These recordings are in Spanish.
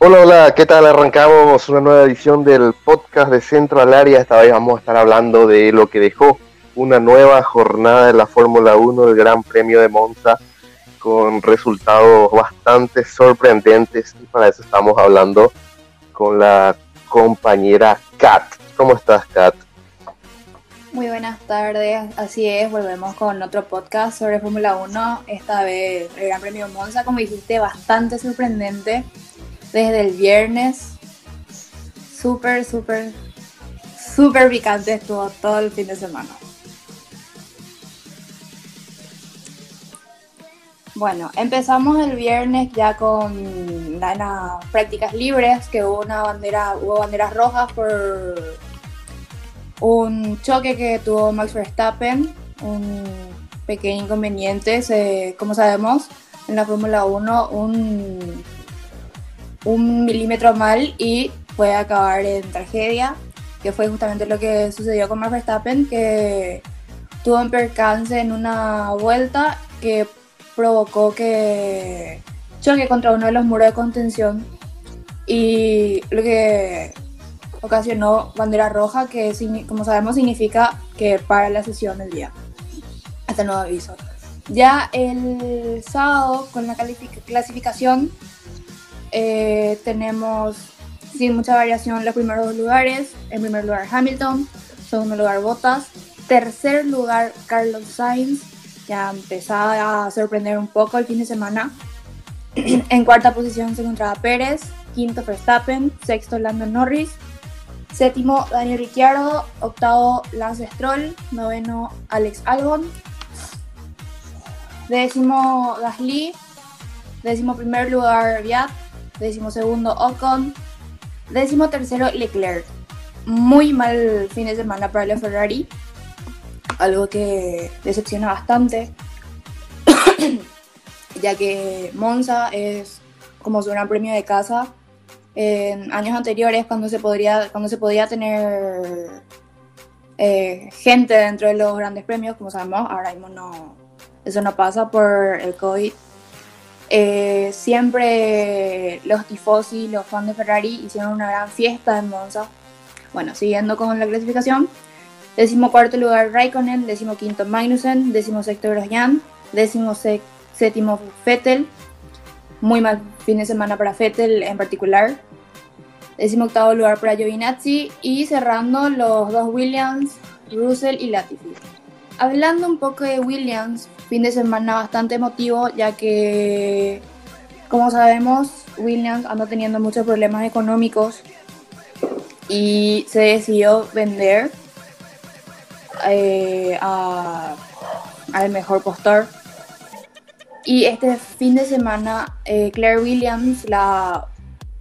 Hola, hola, ¿qué tal? Arrancamos una nueva edición del podcast de Centro al Área. Esta vez vamos a estar hablando de lo que dejó una nueva jornada de la Fórmula 1 del Gran Premio de Monza con resultados bastante sorprendentes y para eso estamos hablando con la compañera Kat. ¿Cómo estás, Kat? Muy buenas tardes, así es, volvemos con otro podcast sobre Fórmula 1, esta vez el Gran Premio de Monza, como dijiste, bastante sorprendente desde el viernes, súper, súper, súper picante estuvo todo el fin de semana. Bueno, empezamos el viernes ya con las prácticas libres, que hubo una bandera, hubo banderas rojas por un choque que tuvo Max Verstappen, un pequeño inconveniente, como sabemos, en la Fórmula 1, un, un milímetro mal y puede acabar en tragedia, que fue justamente lo que sucedió con Max Verstappen, que tuvo un percance en una vuelta que provocó que choque contra uno de los muros de contención y lo que ocasionó bandera roja, que como sabemos significa que para la sesión del día. Hasta nuevo aviso. Ya el sábado con la clasificación eh, tenemos sin mucha variación los primeros lugares. En primer lugar Hamilton, segundo lugar Bottas, tercer lugar Carlos Sainz, ya empezaba a sorprender un poco el fin de semana. en cuarta posición se encontraba Pérez, quinto Verstappen, sexto Lando Norris, séptimo Daniel Ricciardo, octavo Lance Stroll, noveno Alex Albon, décimo Gasly, décimo primer lugar Viat, décimo segundo Ocon, décimo tercero Leclerc. Muy mal fin de semana para el Ferrari algo que decepciona bastante, ya que Monza es como su gran premio de casa. En años anteriores, cuando se, podría, cuando se podía tener eh, gente dentro de los grandes premios, como sabemos, ahora mismo no, eso no pasa por el COVID. Eh, siempre los tifosi, los fans de Ferrari hicieron una gran fiesta en Monza. Bueno, siguiendo con la clasificación, Décimo cuarto lugar Raikkonen, décimo quinto Magnussen, décimo sexto Grosjean, décimo séptimo Vettel, muy mal fin de semana para Vettel en particular. Décimo octavo lugar para Giovinazzi y cerrando los dos Williams, Russell y Latifi. Hablando un poco de Williams, fin de semana bastante emotivo ya que, como sabemos, Williams anda teniendo muchos problemas económicos y se decidió vender eh, al mejor postor. Y este fin de semana, eh, Claire Williams, la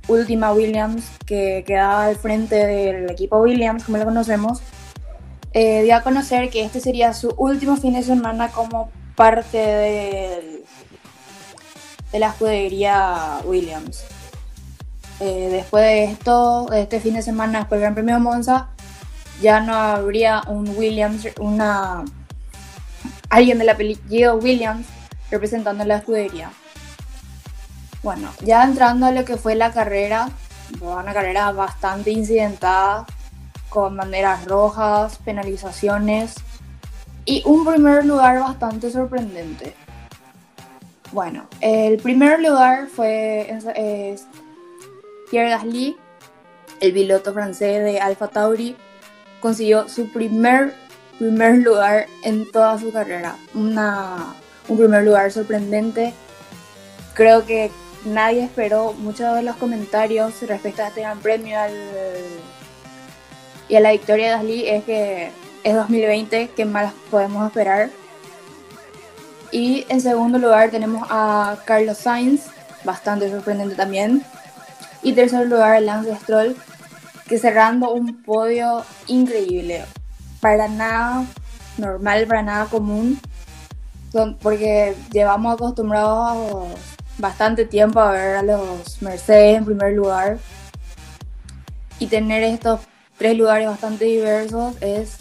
última Williams que quedaba al frente del equipo Williams, como lo conocemos, eh, a conocer que este sería su último fin de semana como parte de, la escudería Williams. después de esto, de este fin de semana, después del Gran Premio Monza, ya no habría un Williams, una alguien del apellido Williams representando la escudería. Bueno, ya entrando a lo que fue la carrera, una carrera bastante incidentada, con banderas rojas, penalizaciones y un primer lugar bastante sorprendente. Bueno, el primer lugar fue Pierre Gasly, el piloto francés de Alfa Tauri, consiguió su primer, primer lugar en toda su carrera. Una, un primer lugar sorprendente. Creo que nadie esperó muchos de los comentarios respecto a este gran premio y a la victoria de Gasly es que es 2020, ¿qué más podemos esperar? Y en segundo lugar tenemos a Carlos Sainz, bastante sorprendente también. Y tercer lugar Lance Stroll, que cerrando un podio increíble, para nada normal, para nada común, porque llevamos acostumbrados bastante tiempo a ver a los Mercedes en primer lugar y tener estos tres lugares bastante diversos es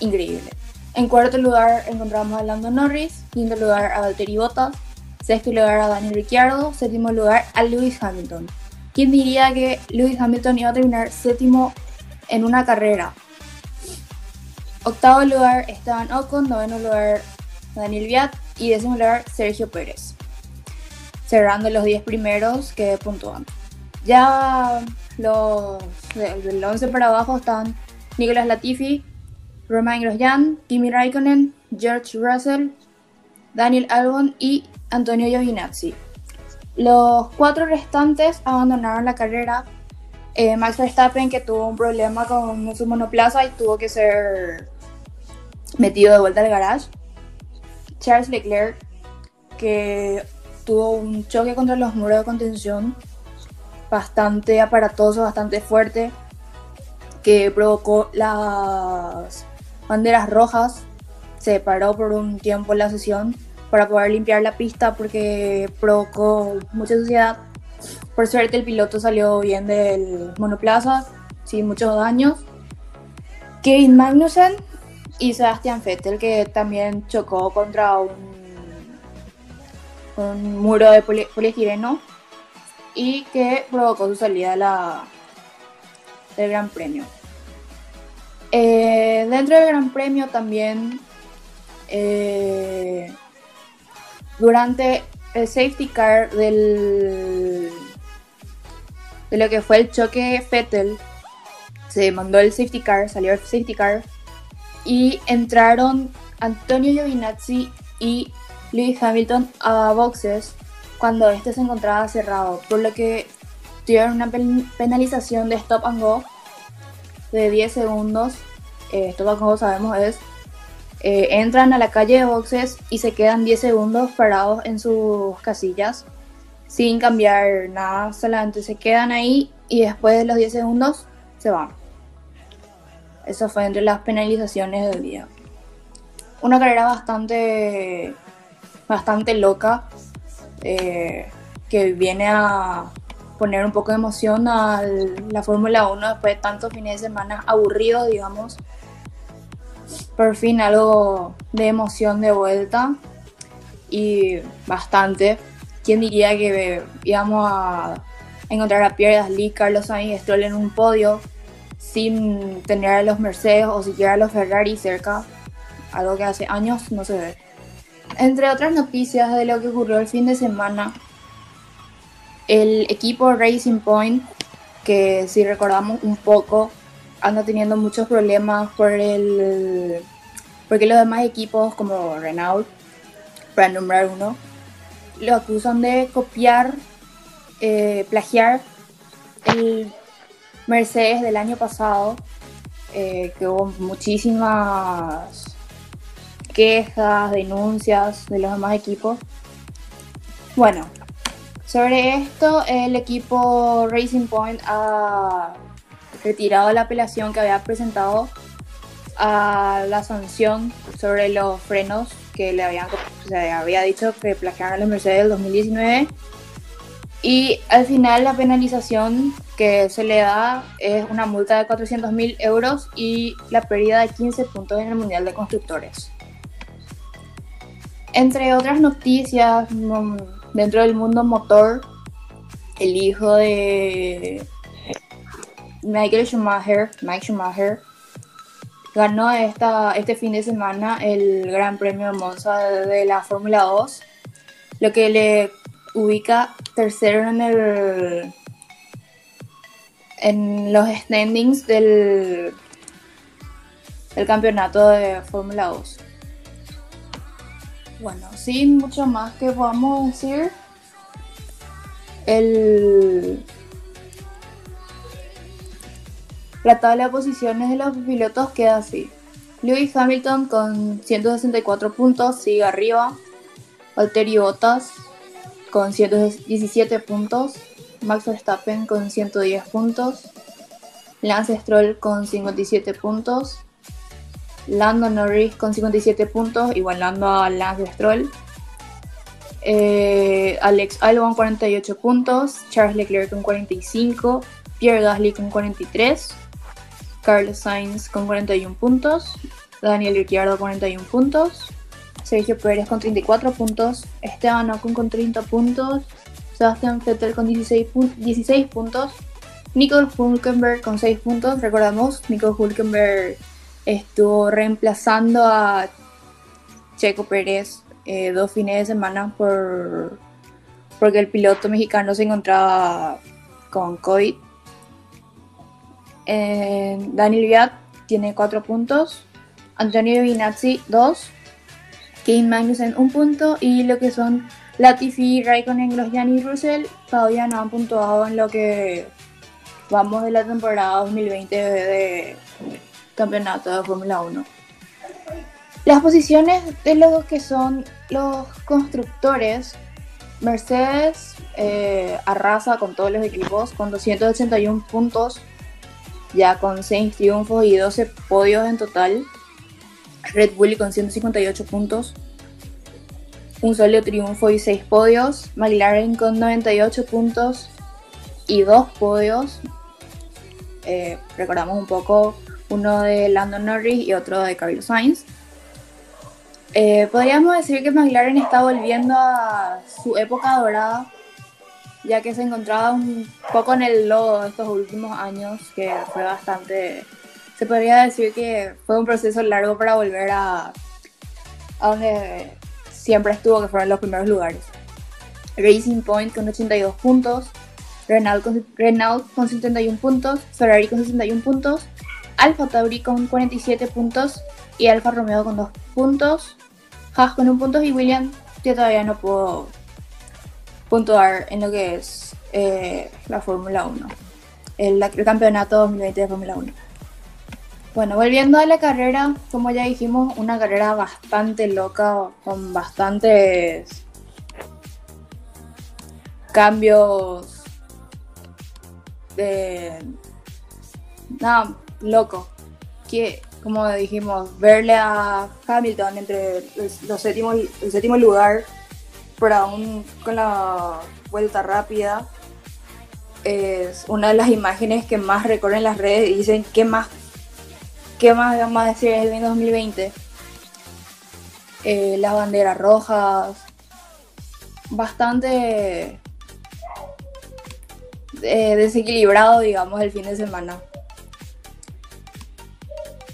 increíble. En cuarto lugar encontramos a Lando Norris, quinto lugar a Valtteri Bottas, sexto lugar a Daniel Ricciardo, séptimo lugar a Lewis Hamilton. ¿Quién diría que Lewis Hamilton iba a terminar séptimo en una carrera? Octavo lugar Esteban Ocon, noveno lugar Daniel Viat y décimo lugar Sergio Pérez. Cerrando los 10 primeros que puntúan. Ya los del 11 para abajo están Nicolas Latifi, Romain Grosjean, Kimi Raikkonen, George Russell, Daniel Albon y Antonio Giovinazzi. Los cuatro restantes abandonaron la carrera. Eh, Max Verstappen, que tuvo un problema con su monoplaza y tuvo que ser metido de vuelta al garage. Charles Leclerc, que tuvo un choque contra los muros de contención bastante aparatoso, bastante fuerte, que provocó las banderas rojas. Se paró por un tiempo la sesión para poder limpiar la pista porque provocó mucha suciedad. Por suerte el piloto salió bien del monoplaza, sin muchos daños. Kevin Magnussen y Sebastian Vettel que también chocó contra un, muro de poliestireno y que provocó su salida la, del Gran Premio. Eh, dentro del Gran Premio también eh, durante el safety car del de lo que fue el choque Fettel se mandó el safety car, salió el safety car y entraron Antonio Giovinazzi y Lewis Hamilton a boxes cuando este se encontraba cerrado, por lo que tuvieron una penalización de stop and go de 10 segundos. Eh, stop and go sabemos es eh, entran a la calle de boxes y se quedan 10 segundos parados en sus casillas sin cambiar nada, solamente se quedan ahí y después de los 10 segundos se van. Eso fue entre las penalizaciones del día. Una carrera bastante, bastante loca eh, que viene a poner un poco de emoción a la Fórmula 1 después de tantos fines de semana aburridos, digamos por fin algo de emoción de vuelta y bastante. ¿Quién diría que íbamos a encontrar a Pierre Gasly, Carlos Sainz y Stroll en un podio sin tener a los Mercedes o siquiera a los Ferrari cerca? Algo que hace años no se ve. Entre otras noticias de lo que ocurrió el fin de semana, el equipo Racing Point, que si recordamos un poco, anda teniendo muchos problemas por el porque los demás equipos como Renault, para nombrar uno, lo acusan de copiar, eh, plagiar el Mercedes del año pasado, eh, que hubo muchísimas quejas, denuncias de los demás equipos. Bueno, sobre esto el equipo Racing Point ha retirado la apelación que había presentado a la sanción sobre los frenos que le habían había dicho que plagiaron a los Mercedes del 2019 y al final la penalización que se le da es una multa de 400 mil euros y la pérdida de 15 puntos en el Mundial de Constructores. Entre otras noticias dentro del mundo motor, el hijo de Michael Schumacher, Mike Schumacher, ganó esta, este fin de semana el Gran Premio de Monza de la Fórmula 2, lo que le ubica tercero en el en los standings del, del campeonato de Fórmula 2. Bueno, sin mucho más que podamos decir, el La tabla de posiciones de los pilotos queda así. Lewis Hamilton con 164 puntos sigue arriba. Valtteri Bottas con 117 puntos. Max Verstappen con 110 puntos. Lance Stroll con 57 puntos. Lando Norris con 57 puntos, igualando a Lance Stroll. Eh, Alex Albon 48 puntos. Charles Leclerc con 45. Pierre Gasly con 43. Carlos Sainz con 41 puntos, Daniel Ricciardo 41 puntos, Sergio Pérez con 34 puntos, Esteban Ocon con 30 puntos, Sebastian Vettel con 16, 16 puntos, Nico Hulkenberg con 6 puntos. Recordamos, Nico Hulkenberg estuvo reemplazando a Checo Pérez eh, dos fines de semana por porque el piloto mexicano se encontraba con COVID. Eh, Daniel Viat tiene 4 puntos, Antonio Vinazzi 2, Kane Magnussen 1 punto y lo que son Latifi, Raikkonen, Grosjean y Russell todavía no han puntuado en lo que vamos de la temporada 2020 de campeonato de Fórmula 1. Las posiciones de los que son los constructores Mercedes eh, arrasa con todos los equipos con 281 puntos, ya con 6 triunfos y 12 podios en total. Red Bull con 158 puntos, un solo triunfo y 6 podios. McLaren con 98 puntos y 2 podios. Eh, recordamos un poco uno de Landon Norris y otro de Carlos Sainz. Eh, podríamos decir que McLaren está volviendo a su época dorada, ya que se encontraba un poco en el lodo estos últimos años, que fue bastante... Se podría decir que fue un proceso largo para volver a, a donde siempre estuvo, que fueron los primeros lugares. Racing Point con 82 puntos, Renault con, Renault con 71 puntos, Ferrari con 61 puntos, Alfa Tauri con 47 puntos y Alfa Romeo con 2 puntos, Haas con un punto y William yo todavía no puedo puntuar en lo que es eh, la Fórmula 1, el, el, campeonato 2020 de Fórmula 1. Bueno, volviendo a la carrera, como ya dijimos, una carrera bastante loca, con bastantes cambios de... Nada, loco. Que como dijimos, verle a Hamilton entre los, séptimos, el séptimo lugar, pero aún con la vuelta rápida, es una de las imágenes que más recorren las redes y dicen qué más, qué más vamos a decir el 2020. Eh, las banderas rojas, bastante eh, desequilibrado, digamos, el fin de semana.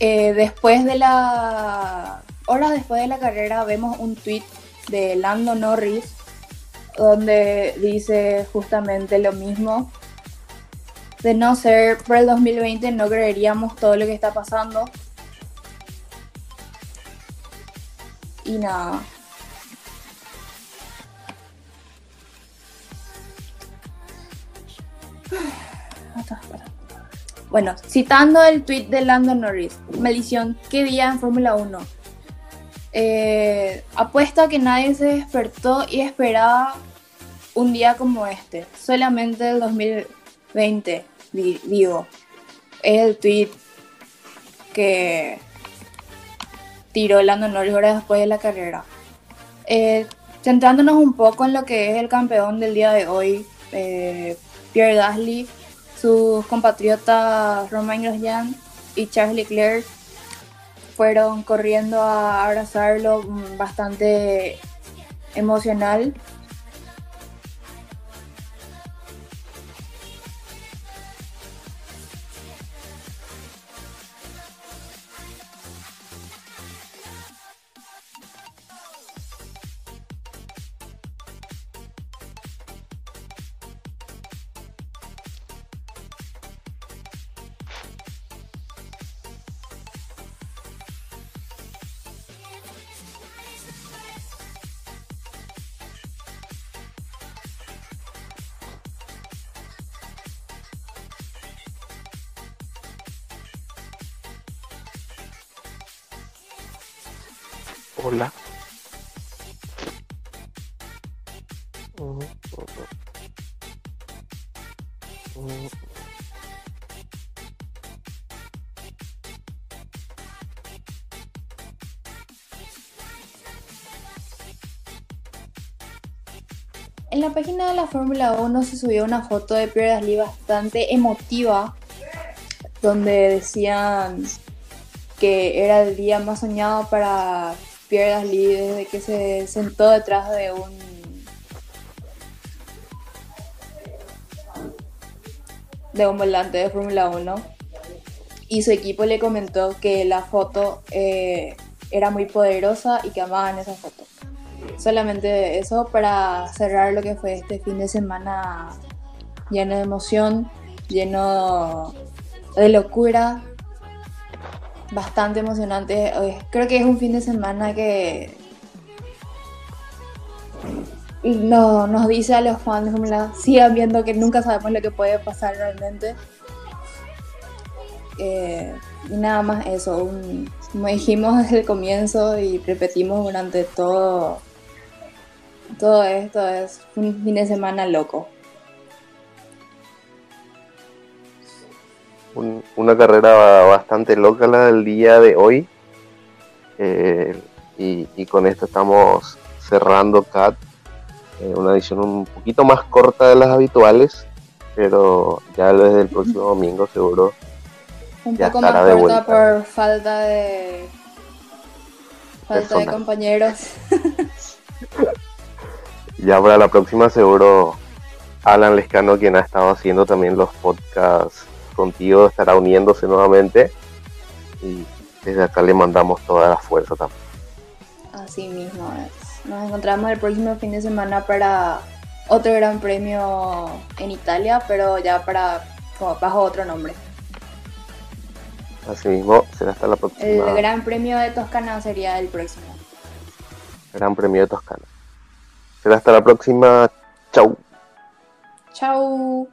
Eh, después de la. Horas después de la carrera, vemos un tweet de Lando Norris donde dice justamente lo mismo. De no ser por el 2020, no creeríamos todo lo que está pasando. Y nada. Bueno, citando el tweet de Lando Norris, maldición, qué día en Fórmula 1. Eh, apuesto a que nadie se despertó y esperaba un día como este. Solamente el 2020, digo. Es el tweet que tiró Lando Norris horas después de la carrera. Eh, centrándonos un poco en lo que es el campeón del día de hoy, eh, Pierre Gasly sus compatriotas Romain Grosjean y Charles Leclerc fueron corriendo a abrazarlo mm, bastante emocional Hola. En la página de la Fórmula 1 se subió una foto de Pierre Gasly bastante emotiva, donde decían que era el día más soñado para Pierre Gasly desde que se sentó detrás de un de un volante de Fórmula 1 y su equipo le comentó que la foto eh, era muy poderosa y que amaban esa foto. Solamente eso para cerrar lo que fue este fin de semana lleno de emoción, lleno de locura, bastante emocionante. Creo que es un fin de semana que no, nos dice a los fans de Fórmula sigan viendo que nunca sabemos lo que puede pasar realmente. Eh, y nada más eso, como dijimos desde el comienzo y repetimos durante todo, todo esto, es un fin de semana loco. Una carrera bastante loca la del día de hoy. Eh, y, y, con esto estamos cerrando CAT eh, una edición un poquito más corta de las habituales, pero ya desde el próximo domingo seguro. Un poco más corta por falta de falta de compañeros. ya para la próxima seguro Alan Lescano, quien ha estado haciendo también los podcasts contigo, estará uniéndose nuevamente y desde acá le mandamos toda la fuerza también. Así mismo es. Nos encontramos el próximo fin de semana para otro gran premio en Italia, pero ya para bajo otro nombre. Así mismo, será hasta la próxima. El Gran Premio de Toscana sería el próximo. Gran Premio de Toscana. Será hasta la próxima. Chau. Chau.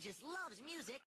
Just loves music.